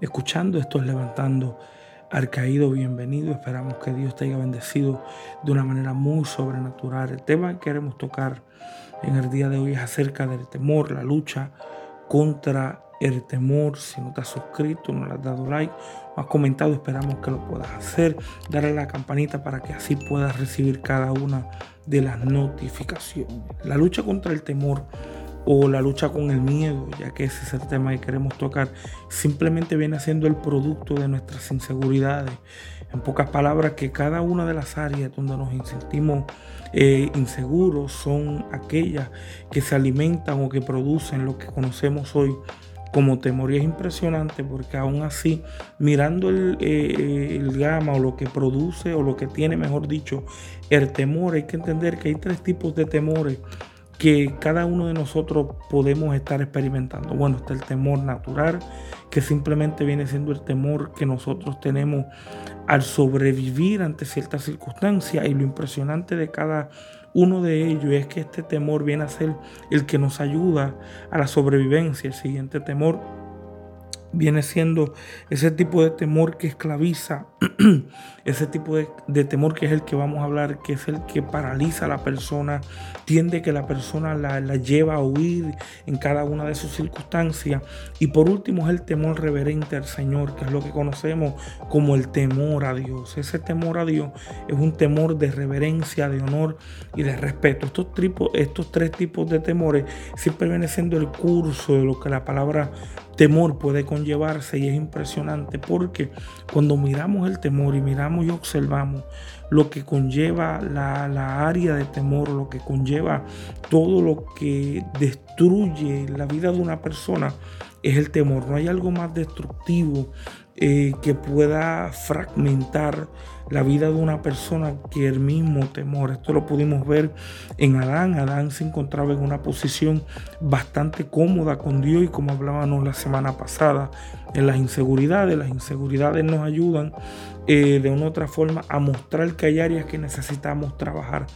escuchando, esto es levantando al caído. Bienvenido. Esperamos que Dios te haya bendecido de una manera muy sobrenatural. El tema que queremos tocar en el día de hoy es acerca del temor, la lucha contra el temor. Si no te has suscrito, no le has dado like, no has comentado, esperamos que lo puedas hacer. Darle a la campanita para que así puedas recibir cada una de las notificaciones. La lucha contra el temor o la lucha con el miedo, ya que ese es el tema que queremos tocar, simplemente viene siendo el producto de nuestras inseguridades. En pocas palabras, que cada una de las áreas donde nos sentimos eh, inseguros son aquellas que se alimentan o que producen lo que conocemos hoy como temor. Y es impresionante porque aún así, mirando el, eh, el, gama o lo que produce o lo que tiene, mejor dicho, el temor, hay que entender que hay tres tipos de temores que cada uno de nosotros podemos estar experimentando. Bueno, está el temor natural, que simplemente viene siendo el temor que nosotros tenemos al sobrevivir ante ciertas circunstancias. Y lo impresionante de cada uno de ellos es que este temor viene a ser el que nos ayuda a la sobrevivencia. El siguiente temor viene siendo ese tipo de temor que esclaviza, ese tipo de, temor que es el que vamos a hablar, que es el que paraliza a la persona, tiende que la persona la, la, lleva a huir en cada una de sus circunstancias. Y por último es el temor reverente al Señor, que es lo que conocemos como el temor a Dios. Ese temor a Dios es un temor de reverencia, de honor y de respeto. Estos, estos tres tipos de temores siempre viene siendo el curso de lo que la palabra temor puede conllevarse y es impresionante porque cuando miramos el temor y miramos y observamos lo que conlleva la, la, área de temor, lo que conlleva todo lo que destruye la vida de una persona, es el temor. No hay algo más destructivo eh, que pueda fragmentar la vida de una persona que el mismo temor. Esto lo pudimos ver en Adán. Adán se encontraba en una posición bastante cómoda con Dios y como hablábamos la semana pasada, en las inseguridades. Las inseguridades nos ayudan eh, de una u otra forma a mostrar que hay áreas que necesitamos trabajar.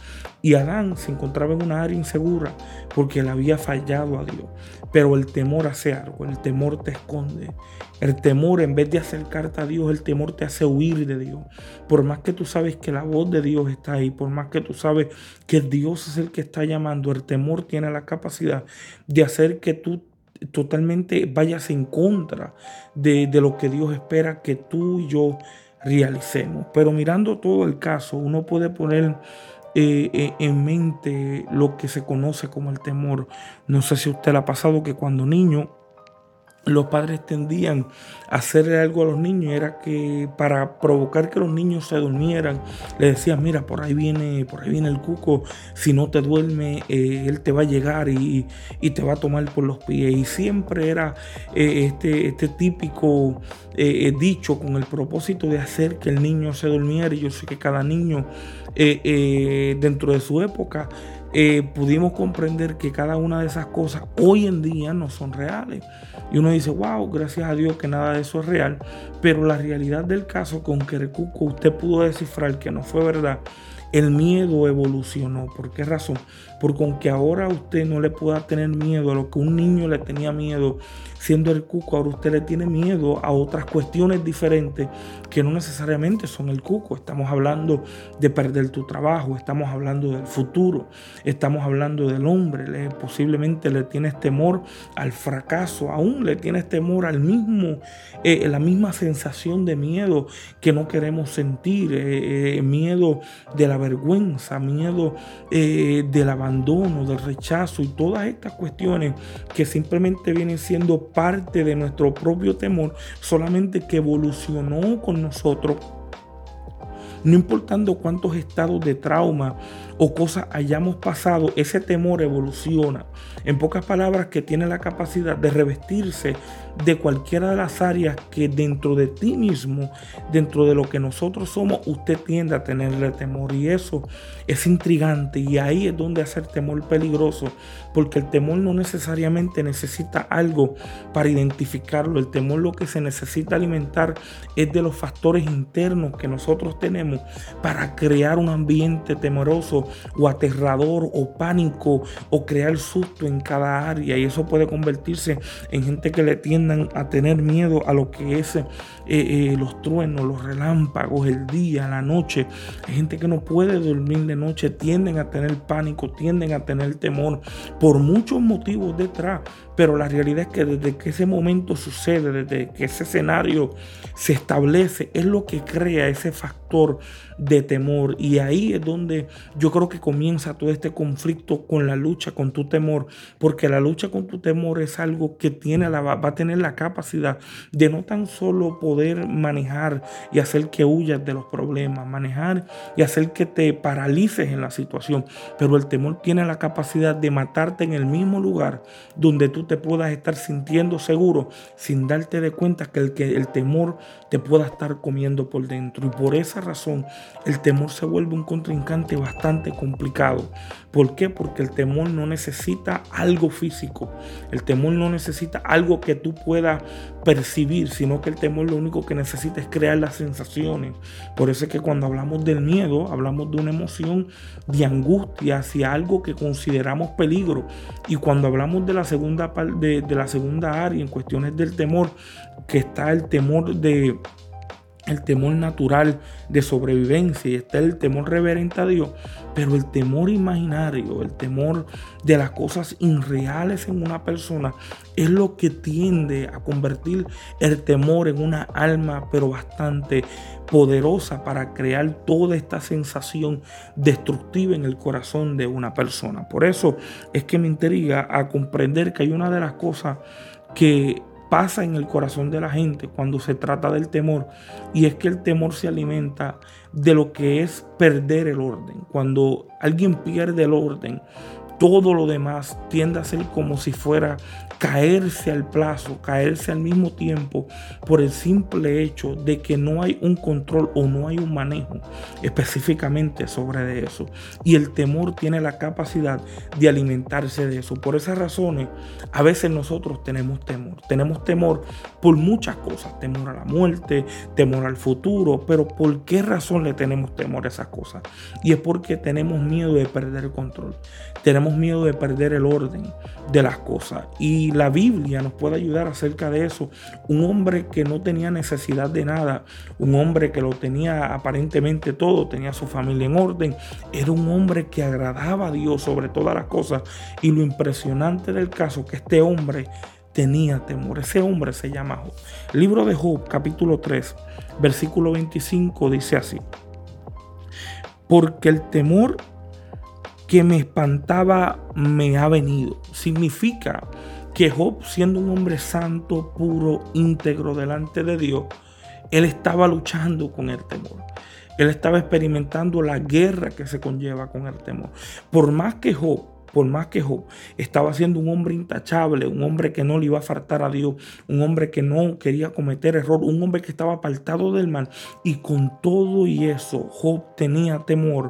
Y Adán se encontraba en una área insegura porque le había fallado a Dios. Pero el temor hace algo, el temor te esconde. El temor, en vez de acercarte a Dios, el temor te hace huir de Dios. Por más que tú sabes que la voz de Dios está ahí, por más que tú sabes que Dios es el que está llamando, el temor tiene la capacidad de hacer que tú totalmente vayas en contra de, de lo que Dios espera que tú y yo realicemos. Pero mirando todo el caso, uno puede poner eh, eh, en mente lo que se conoce como el temor. No sé si a usted le ha pasado que cuando niño los padres tendían a hacerle algo a los niños, era que para provocar que los niños se durmieran, le decían, mira, por ahí viene, por ahí viene el cuco, si no te duerme, eh, él te va a llegar y, te va a tomar por los pies. Y siempre era este, este típico dicho con el propósito de hacer que el niño se durmiera. Y yo sé que cada niño eh, eh, dentro de su época, eh, pudimos comprender que cada una de esas cosas hoy en día no son reales. Y uno dice, wow, gracias a Dios que nada de eso es real. Pero la realidad del caso con que Cuco usted pudo descifrar que no fue verdad, el miedo evolucionó. ¿Por qué razón? Porque aunque ahora usted no le pueda tener miedo a lo que un niño le tenía miedo siendo el cuco, ahora usted le tiene miedo a otras cuestiones diferentes que no necesariamente son el cuco. Estamos hablando de perder tu trabajo, estamos hablando del futuro, estamos hablando del hombre. Le, posiblemente le tienes temor al fracaso, aún le tienes temor al mismo, eh, la misma sensación de miedo que no queremos sentir, eh, eh, miedo de la vergüenza, miedo del abandono, del rechazo y todas estas cuestiones que simplemente vienen siendo parte de nuestro propio temor, solamente que evolucionó con nosotros. No importando cuántos estados de trauma o cosas hayamos pasado, ese temor evoluciona. En pocas palabras, que tiene la capacidad de revestirse de cualquiera de las áreas que dentro de ti mismo, dentro de lo que nosotros somos, usted tiende a tenerle temor. Y eso es intrigante y ahí es donde hace el temor peligroso, porque el temor no necesariamente necesita algo para identificarlo. El temor lo que se necesita alimentar es de los factores internos que nosotros tenemos para crear un ambiente o aterrador o pánico o crear susto en cada área y eso puede convertirse en gente que le tiendan a tener miedo a lo que es eh, eh, los truenos, los relámpagos, el día, la noche. Hay gente que no puede dormir de noche, tienden a tener pánico, tienden a tener temor por muchos motivos detrás. Pero la realidad es que desde que ese momento sucede, desde que ese escenario se establece, es lo que crea ese factor de temor. Y ahí es donde yo creo que comienza todo este conflicto con la lucha con tu temor, porque la lucha con tu temor es algo que tiene la, va a tener la capacidad de no tan solo poder manejar y hacer que huyas de los problemas, manejar y hacer que te paralices en la situación, pero el temor tiene la capacidad de matarte en el mismo lugar donde tú te puedas estar sintiendo seguro sin darte de cuenta que el, que el temor te pueda estar comiendo por dentro. Y por esa razón el temor se vuelve un contrincante bastante complicado. ¿Por qué? Porque el temor no necesita algo físico. El temor no necesita algo que tú puedas percibir, sino que el temor lo único que necesita es crear las sensaciones. Por eso es que cuando hablamos del miedo, hablamos de una emoción de angustia hacia algo que consideramos peligro. Y cuando hablamos de la segunda, de, de la segunda área en cuestiones del temor, que está el temor de el temor natural de sobrevivencia y está el temor reverente a Dios, pero el temor imaginario, el temor de las cosas irreales en una persona es lo que tiende a convertir el temor en una alma pero bastante poderosa para crear toda esta sensación destructiva en el corazón de una persona. Por eso es que me intriga a comprender que hay una de las cosas que pasa en el corazón de la gente cuando se trata del temor y es que el temor se alimenta de lo que es perder el orden. Cuando alguien pierde el orden, todo lo demás tiende a ser como si fuera caerse al plazo, caerse al mismo tiempo por el simple hecho de que no hay un control o no hay un manejo específicamente sobre eso. Y el temor tiene la capacidad de alimentarse de eso. Por esas razones, a veces nosotros tenemos temor. Tenemos temor por muchas cosas. Temor a la muerte, temor al futuro. Pero ¿por qué razón le tenemos temor a esas cosas? Y es porque tenemos miedo de perder el control. Tenemos miedo de perder el orden de las cosas. Y la Biblia nos puede ayudar acerca de eso. Un hombre que no tenía necesidad de nada, un hombre que lo tenía aparentemente todo, tenía su familia en orden, era un hombre que agradaba a Dios sobre todas las cosas. Y lo impresionante del caso que este hombre tenía temor. Ese hombre se llama Job. libro de Job, capítulo 3, versículo 25, dice así. Porque el temor que me espantaba me ha venido. Significa que Job, siendo un hombre santo, puro, íntegro delante de Dios, él estaba luchando con el temor. Él estaba experimentando la guerra que se conlleva con el temor. Por más que Job por más que Job estaba siendo un hombre intachable, un hombre que no le iba a faltar a Dios, un hombre que no quería cometer error, un hombre que estaba apartado del mal. Y con todo y eso, Job tenía temor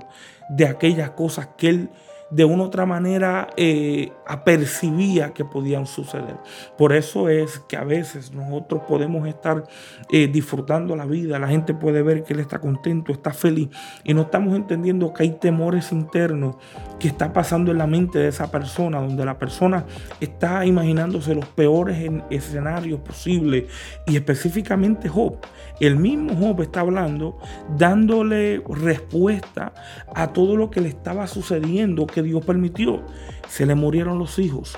de aquellas cosas que él de una u otra manera eh, apercibía que podían suceder. Por eso es que a veces nosotros podemos estar eh, disfrutando la vida, la gente puede ver que él está contento, está feliz y no estamos entendiendo que hay temores internos que está pasando en la mente de esa persona, donde la persona está imaginándose los peores escenarios posibles y específicamente Job. El mismo Job está hablando, dándole respuesta a todo lo que le estaba sucediendo, que Dios permitió. Se le murieron los hijos.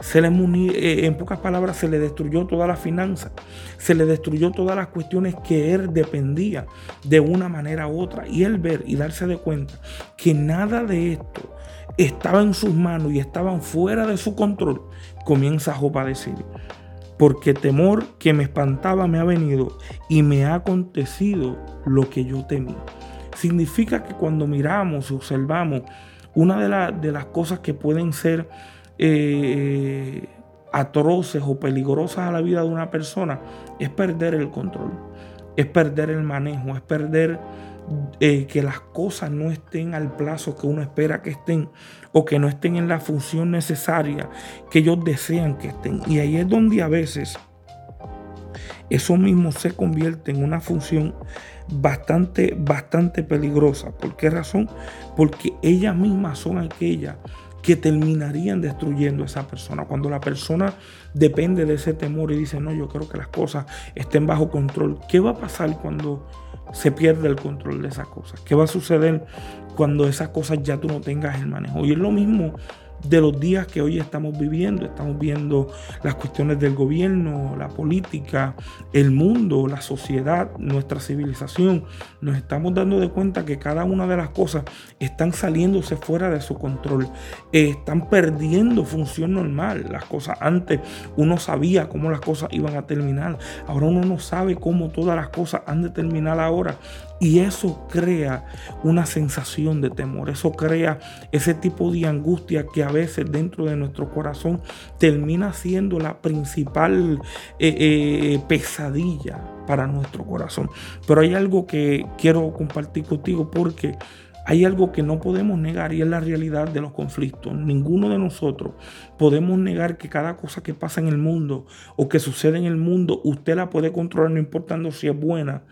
Se le eh, en pocas palabras, se le destruyó toda la finanza, se le destruyó todas las cuestiones que él dependía de una manera u otra. Y él ver y darse de cuenta que nada de esto estaba en sus manos y estaban fuera de su control, comienza Job a decir, porque temor que me espantaba me ha venido y me ha acontecido lo que yo temí. Significa que cuando miramos y observamos una de, las cosas que pueden ser eh, atroces o peligrosas a la vida de una persona es perder el control, es perder el manejo, es perder eh, que las cosas no estén al plazo que uno espera que estén o que no estén en la función necesaria que ellos desean que estén. Y ahí es donde a veces eso mismo se convierte en una función bastante, bastante peligrosa. ¿Por qué razón? Porque ellas mismas son aquellas que terminarían destruyendo a esa persona. Cuando la persona depende de ese temor y dice, no, yo quiero que las cosas estén bajo control, ¿qué va a pasar cuando se pierde el control de esas cosas? ¿Qué va a suceder cuando esas cosas ya tú no tengas el manejo? Y es lo mismo de los días que hoy estamos viviendo. Estamos viendo las cuestiones del gobierno, la política, el mundo, la sociedad, nuestra civilización. Nos estamos dando de cuenta que cada una de las cosas están saliéndose fuera de su control. están perdiendo función normal. Las cosas antes uno sabía cómo las cosas iban a terminar. Ahora uno no sabe cómo todas las cosas han de terminar ahora. Y eso crea una sensación de temor, eso crea ese tipo de angustia que a veces dentro de nuestro corazón termina siendo la principal eh, eh, pesadilla para nuestro corazón. Pero hay algo que quiero compartir contigo porque hay algo que no podemos negar y es la realidad de los conflictos. Ninguno de nosotros podemos negar que cada cosa que pasa en el mundo o que sucede en el mundo, usted la puede controlar no importando si es buena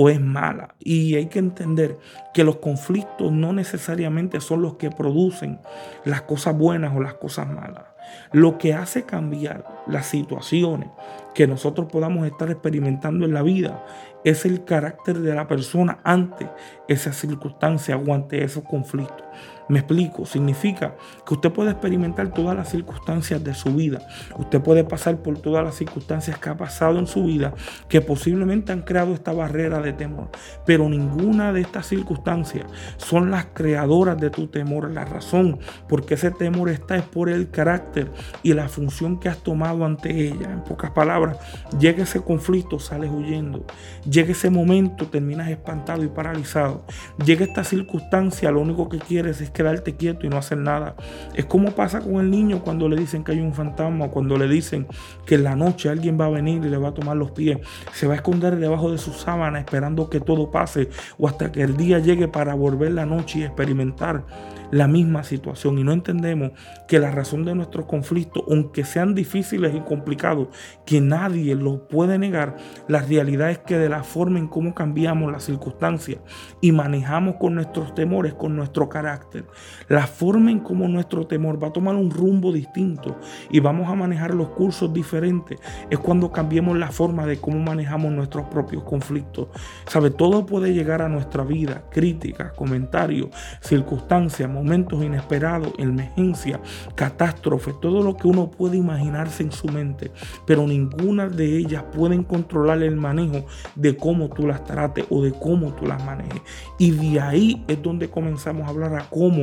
o es mala. Y hay que entender que los conflictos no necesariamente son los que producen las cosas buenas o las cosas malas. Lo que hace cambiar las situaciones que nosotros podamos estar experimentando en la vida es el carácter de la persona ante esa circunstancia o ante esos conflictos. Me explico, significa que usted puede experimentar todas las circunstancias de su vida. Usted puede pasar por todas las circunstancias que ha pasado en su vida que posiblemente han creado esta barrera de temor. Pero ninguna de estas circunstancias son las creadoras de tu temor. La razón porque ese temor está es por el carácter y la función que has tomado ante ella. En pocas palabras, llega ese conflicto, sales huyendo. Llega ese momento, terminas espantado y paralizado. Llega esta circunstancia, lo único que quieres es quedarte quieto y no hacer nada. Es como pasa con el niño cuando le dicen que hay un fantasma, cuando le dicen que en la noche alguien va a venir y le va a tomar los pies. Se va a esconder debajo de su sábana esperando que todo pase o hasta que el día llegue para volver la noche y experimentar la misma situación y no entendemos que la razón de nuestros conflictos, aunque sean difíciles y complicados, que nadie lo puede negar, la realidad es que de la forma en cómo cambiamos las circunstancias y manejamos con nuestros temores, con nuestro carácter, la forma en cómo nuestro temor va a tomar un rumbo distinto y vamos a manejar los cursos diferentes, es cuando cambiemos la forma de cómo manejamos nuestros propios conflictos. Sabe, todo puede llegar a nuestra vida, críticas, comentarios, circunstancias, momentos inesperados, emergencia, catástrofe, todo lo que uno puede imaginarse en su mente, pero ninguna de ellas pueden controlar el manejo de cómo tú las trates o de cómo tú las manejes. Y de ahí es donde comenzamos a hablar a cómo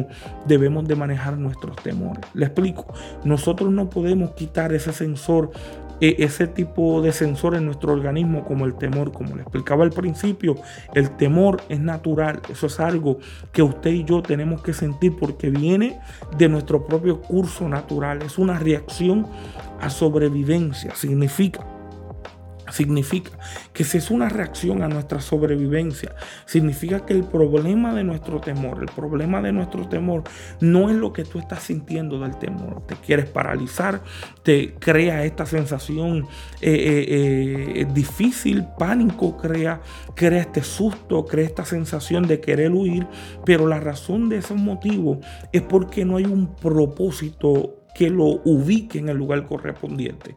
debemos de manejar nuestros temores. Le explico, nosotros no podemos quitar ese sensor e, ese tipo de sensor en nuestro organismo como el temor, como le explicaba al principio, el temor es natural, eso es algo que usted y yo tenemos que sentir porque viene de nuestro propio curso natural, es una reacción a sobrevivencia, significa Significa que si es una reacción a nuestra sobrevivencia, significa que el problema de nuestro temor, el problema de nuestro temor no es lo que tú estás sintiendo del temor. Te quieres paralizar, te crea esta sensación eh, eh, eh, difícil, pánico, crea, crea este susto, crea esta sensación de querer huir, pero la razón de ese motivo es porque no hay un propósito que lo ubique en el lugar correspondiente.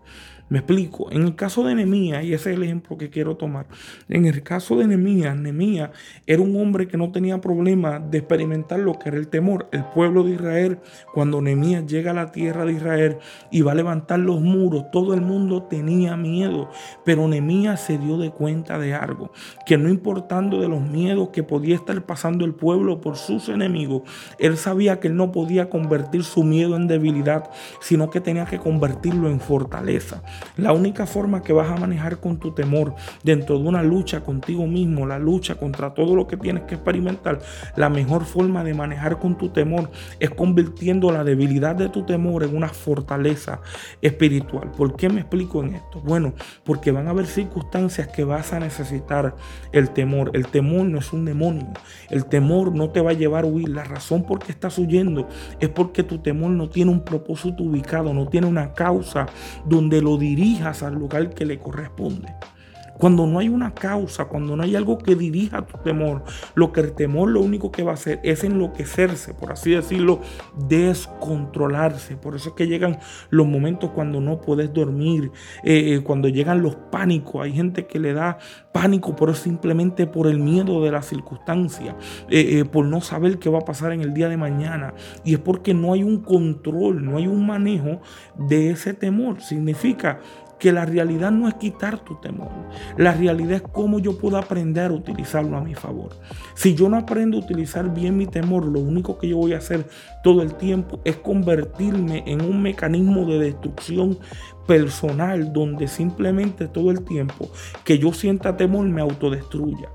Me explico. En el caso de Nehemías, y ese es el ejemplo que quiero tomar. En el caso de Nehemías, Nehemías era un hombre que no tenía problema de experimentar lo que era el temor. El pueblo de Israel, cuando Nehemías llega a la tierra de Israel y va a levantar los muros, todo el mundo tenía miedo. Pero Nehemías se dio de cuenta de algo, que no importando de los miedos que podía estar pasando el pueblo por sus enemigos, él sabía que él no podía convertir su miedo en debilidad, sino que tenía que convertirlo en fortaleza. La única forma que vas a manejar con tu temor dentro de una lucha contigo mismo, la lucha contra todo lo que tienes que experimentar, la mejor forma de manejar con tu temor es convirtiendo la debilidad de tu temor en una fortaleza espiritual. ¿Por qué me explico en esto? Bueno, porque van a haber circunstancias que vas a necesitar el temor. El temor no es un demonio. El temor no te va a llevar a huir. La razón por qué estás huyendo es porque tu temor no tiene un propósito ubicado, no tiene una causa donde lo dirijas al lugar que le corresponde. Cuando no hay una causa, cuando no hay algo que dirija tu temor, lo que el temor lo único que va a hacer es enloquecerse, por así decirlo, descontrolarse. Por eso es que llegan los momentos cuando no puedes dormir, eh, eh, cuando llegan los pánicos. Hay gente que le da pánico, pero simplemente por el miedo de la circunstancia, eh, por no saber qué va a pasar en el día de mañana. Y es porque no hay un control, no hay un manejo de ese temor. Significa que la realidad no es quitar tu temor. La realidad es cómo yo puedo aprender a utilizarlo a mi favor. Si yo no aprendo a utilizar bien mi temor, lo único que yo voy a hacer todo el tiempo es convertirme en un mecanismo de destrucción personal donde simplemente todo el tiempo que yo sienta temor me autodestruya.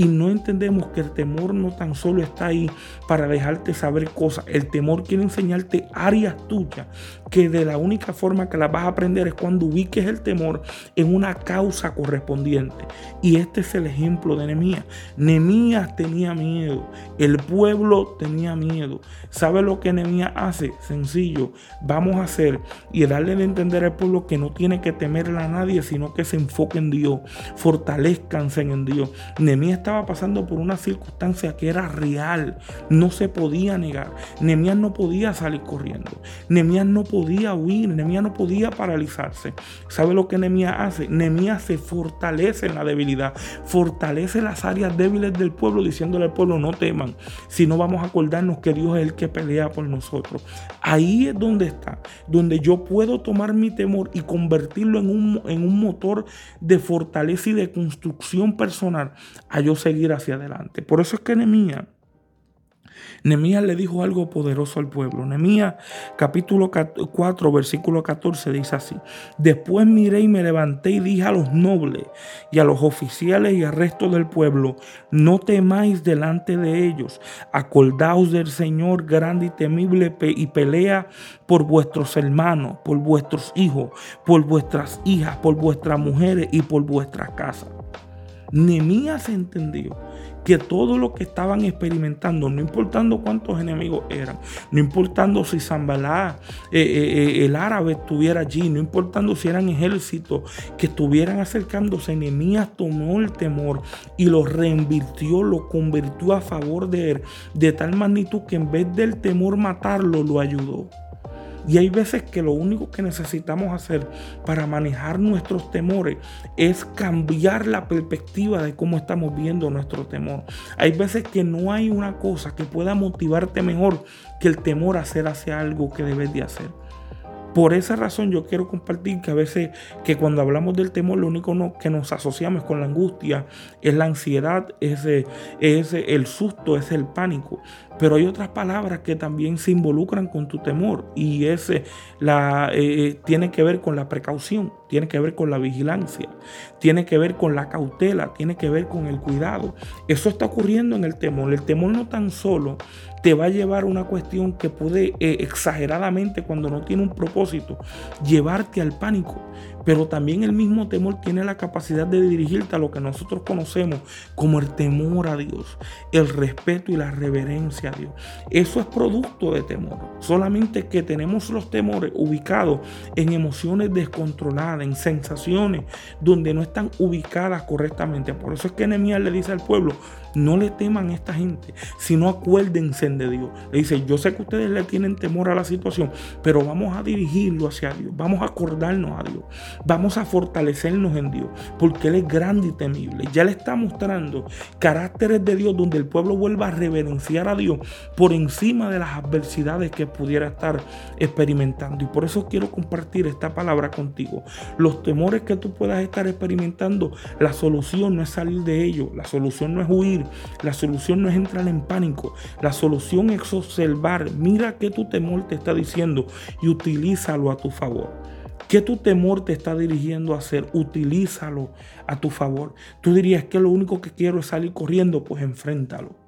Y no entendemos que el temor no tan solo está ahí para dejarte saber cosas. El temor quiere enseñarte áreas tuyas que de la única forma que las vas a aprender es cuando ubiques el temor en una causa correspondiente. Y este es el ejemplo de Nehemías. Nehemías tenía miedo. El pueblo tenía miedo. ¿Sabe lo que Nehemías hace? Sencillo. Vamos a hacer y darle de entender al pueblo que no tiene que temerle a nadie, sino que se enfoque en Dios. Fortalezcanse en Dios. Nehemías estaba pasando por una circunstancia que era real. No se podía negar. Nehemías no podía salir corriendo. Nehemías no podía huir. Nehemías no podía paralizarse. ¿Sabe lo que Nehemías hace? Nehemías se fortalece en la debilidad. Fortalece las áreas débiles del pueblo diciéndole al pueblo no teman. Si no vamos a acordarnos que Dios es el que pelea por nosotros. Ahí es donde está. Donde yo puedo tomar mi temor y convertirlo en un, en un motor de fortaleza y de construcción personal a yo seguir hacia adelante. Por eso es que Nehemías Nemías le dijo algo poderoso al pueblo. Nemías capítulo 4 versículo 14 dice así. Después miré y me levanté y dije a los nobles y a los oficiales y al resto del pueblo, no temáis delante de ellos, acordaos del Señor grande y temible y pelea por vuestros hermanos, por vuestros hijos, por vuestras hijas, por vuestras mujeres y por vuestras casas. Nemías entendió que todo lo que estaban experimentando, no importando cuántos enemigos eran, no importando si Zambalá, eh, eh, eh, el árabe estuviera allí, no importando si eran ejércitos que estuvieran acercándose, Nehemías tomó el temor y lo reinvirtió, lo convirtió a favor de él, de tal magnitud que en vez del temor matarlo, lo ayudó. Y hay veces que lo único que necesitamos hacer para manejar nuestros temores es cambiar la perspectiva de cómo estamos viendo nuestro temor. Hay veces que no hay una cosa que pueda motivarte mejor que el temor a hacer hacia algo que debes de hacer. Por esa razón yo quiero compartir que a veces que cuando hablamos del temor lo único que nos asociamos con la angustia es la ansiedad, es, es el susto, es el pánico. Pero hay otras palabras que también se involucran con tu temor y ese la, eh, eh, tiene que ver con la precaución, tiene que ver con la vigilancia, tiene que ver con la cautela, tiene que ver con el cuidado. Eso está ocurriendo en el temor. El temor no tan solo te va a llevar a una cuestión que puede eh, exageradamente cuando no tiene un propósito llevarte al pánico. Pero también el mismo temor tiene la capacidad de dirigirte a lo que nosotros conocemos como el temor a Dios, el respeto y la reverencia a Dios. Eso es producto de temor. Solamente que tenemos los temores ubicados en emociones descontroladas, en sensaciones donde no están ubicadas correctamente. Por eso es que Nehemías le dice al pueblo, no le teman a esta gente, sino acuérdense de Dios. Le dice, yo sé que ustedes le tienen temor a la situación, pero vamos a dirigirlo hacia Dios, vamos a acordarnos a Dios, vamos a fortalecernos en Dios, porque Él es grande y temible. Ya le está mostrando caracteres de Dios donde el pueblo vuelva a reverenciar a Dios por encima de las adversidades que pudiera estar experimentando. Y por eso quiero compartir esta palabra contigo. Los temores que tú puedas estar experimentando, la solución no es salir de ellos, la solución no es huir la solución no es entrar en pánico. La solución es observar. Mira qué tu temor te está diciendo y utilízalo a tu favor. ¿Qué tu temor te está dirigiendo a hacer? Utilízalo a tu favor. Tú dirías que lo único que quiero es salir corriendo, pues enfréntalo.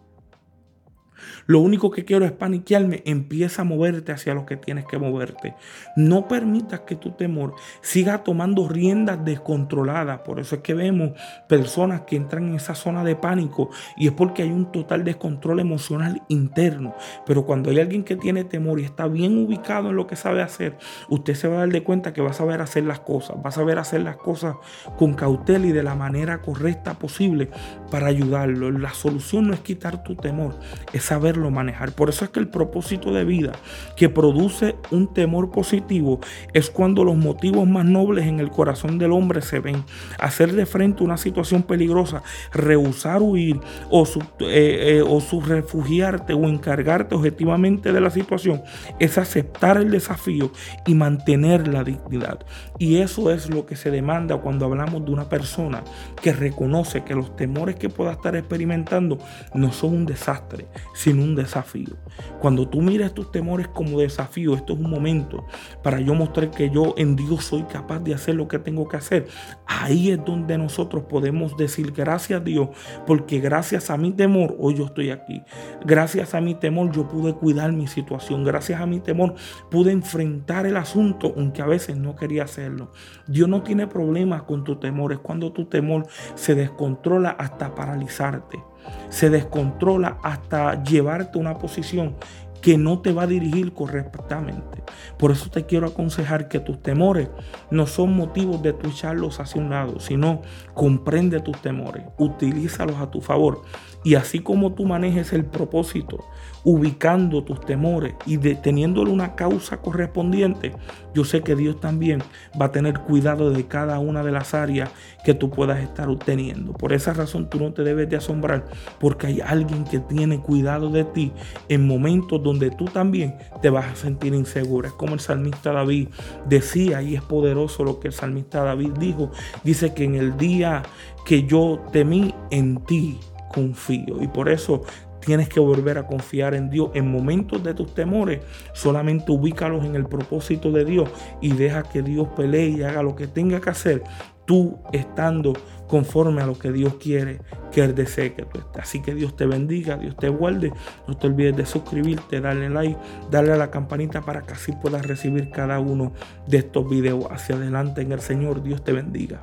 Lo único que quiero es paniquearme. Empieza a moverte hacia lo que tienes que moverte. No permitas que tu temor siga tomando riendas descontroladas. Por eso es que vemos personas que entran en esa zona de pánico y es porque hay un total descontrol emocional interno. Pero cuando hay alguien que tiene temor y está bien ubicado en lo que sabe hacer, usted se va a dar de cuenta que va a saber hacer las cosas. Va a saber hacer las cosas con cautela y de la manera correcta posible para ayudarlo. La solución no es quitar tu temor, es saberlo manejar. Por eso es que el propósito de vida que produce un temor positivo es cuando los motivos más nobles en el corazón del hombre se ven. Hacer de frente una situación peligrosa, rehusar huir o, eh, eh, o refugiarte o encargarte objetivamente de la situación es aceptar el desafío y mantener la dignidad. Y eso es lo que se demanda cuando hablamos de una persona que reconoce que los temores que pueda estar experimentando no son un desastre, sino un desafío. Cuando tú miras tus temores como desafío, esto es un momento para yo mostrar que yo en Dios soy capaz de hacer lo que tengo que hacer. Ahí es donde nosotros podemos decir gracias a Dios, porque gracias a mi temor hoy yo estoy aquí. Gracias a mi temor yo pude cuidar mi situación. Gracias a mi temor pude enfrentar el asunto, aunque a veces no quería hacerlo. Dios no tiene problemas con tu temor, es cuando tu temor se descontrola hasta paralizarte se descontrola hasta llevarte a una posición que no te va a dirigir correctamente. Por eso te quiero aconsejar que tus temores no son motivos de tu echarlos hacia un lado, sino comprende tus temores, utilízalos a tu favor. Y así como tú manejes el propósito, ubicando tus temores y deteniéndole una causa correspondiente, yo sé que Dios también va a tener cuidado de cada una de las áreas que tú puedas estar obteniendo. Por esa razón tú no te debes de asombrar porque hay alguien que tiene cuidado de ti en momentos donde tú también te vas a sentir insegura. Es como el salmista David decía y es poderoso lo que el salmista David dijo. Dice que en el día que yo temí en ti confío y por eso Tienes que volver a confiar en Dios. En momentos de tus temores, solamente ubícalos en el propósito de Dios y deja que Dios pelee y haga lo que tenga que hacer, tú estando conforme a lo que Dios quiere que Él desee que tú estés. Así que Dios te bendiga, Dios te guarde. No te olvides de suscribirte, darle like, darle a la campanita para que así puedas recibir cada uno de estos videos hacia adelante en el Señor. Dios te bendiga.